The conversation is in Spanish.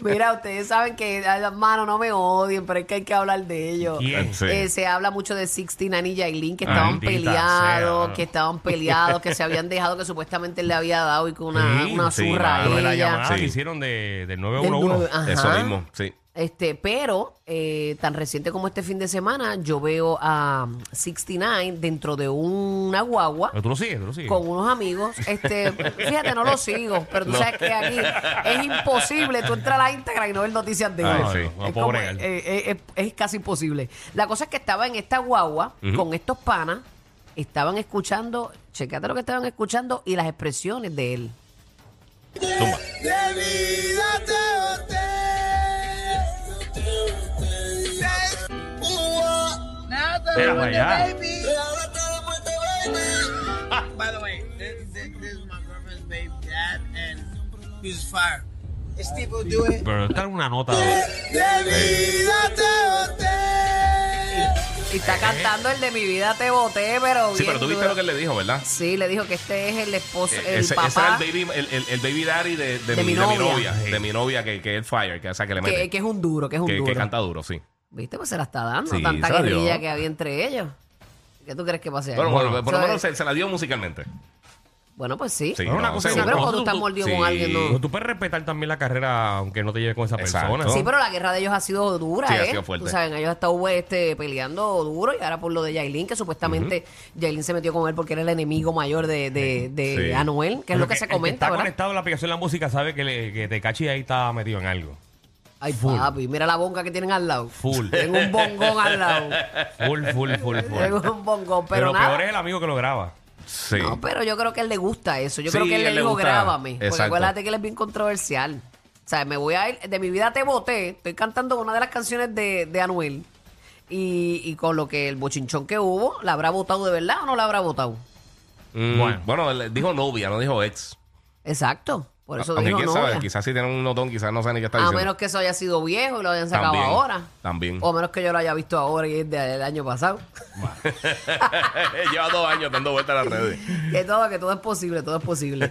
Mira, ustedes saben que, mano, no me odien, pero es que hay que hablar de ellos. Sí. Eh, se habla mucho de 69 y Yailin, que estaban Maldita peleados, sea. que estaban peleados, que se habían dejado que supuestamente él le había dado y con una, Sí, una sí, zurra a de la ella. llamada Sí. que hicieron de, del Del 911. nueve- ajá. Eso mismo, sí. Este, pero eh, tan reciente como este fin de semana, yo veo a 69 dentro de una guagua Pero tú lo sigues, tú lo sigues. con unos amigos. Este, fíjate, no lo sigo, pero tú sabes que aquí es imposible. Tú entras a la Instagram y no ves noticias de Ay, sí. No, Es, bregar. eh, eh, es- es casi imposible. La cosa es que estaba en esta guagua con estos panas, estaban escuchando, checate lo que estaban escuchando y las expresiones de él. Zumba. Mira para allá. By the way, this, this, this is my girlfriend's baby dad, and he's fire. This people do it. Pero esta es una nota. Y está cantando el de mi vida te boté, pero Sí, bien pero tú viste duro. lo que él le dijo, ¿verdad? Sí, le dijo que este es el esposo, el ese, ese papá, era el baby, el, el- el baby daddy de, de, De mi, mi de mi novia. novia. De mi novia, que, que es fire, que, o sea, que le mete. que, que es un duro, que es un que, duro. que canta duro, sí. ¿Viste? Pues se la está dando. Sí, Tanta se la dio. guerrilla que había entre ellos. ¿Qué tú crees que pase ahí? Bueno, bueno, por lo Eso menos es- se, se la dio musicalmente. Bueno, pues sí. Sí, Pero una no, cosa Sí, seguro. pero cuando tú estás mordido sí. con alguien, Pero no. tú puedes respetar también la carrera aunque no te lleve con esa Exacto. persona. Sí, pero la guerra de ellos ha sido dura, Sí, ¿eh? ha sido fuerte. Tú sabes, ellos han estado este, peleando duro y ahora por lo de Yailin, que supuestamente Yailin se metió con él porque era el enemigo mayor de, de, de Sí. Anuel, que es lo que, se el que comenta, está ¿verdad? conectado a la aplicación de la música sabe que, le, que Tecachi ahí está metido en algo. Ay, papi, mira la bonga que tienen al lado. Full. Tengo un bongón al lado. Full, full, full, full. Tengo un bongón, Pero pero, lo nada. peor es el amigo que lo graba. Sí. No, pero yo creo que a él le gusta eso. Yo Sí, creo que él él le dijo, gusta. grábame. Porque acuérdate que él es bien controversial. O sea, me voy a ir, de mi vida te boté. Estoy cantando una de las canciones de, de Anuel. Y, y con lo que el bochinchón que hubo, ¿la habrá votado de verdad o no la habrá votado? Mm, Bueno. bueno. él dijo novia, no dijo ex. Exacto. Por eso Aunque dijo quién novia. sabe, quizás si tiene un notón, quizás no sé ni qué está A diciendo. menos que eso haya sido viejo y lo hayan sacado También, ahora. también. O a menos que yo lo haya visto ahora y es del año pasado. Lleva dos años dando vueltas a las redes. que todo, que todo es posible, todo es posible.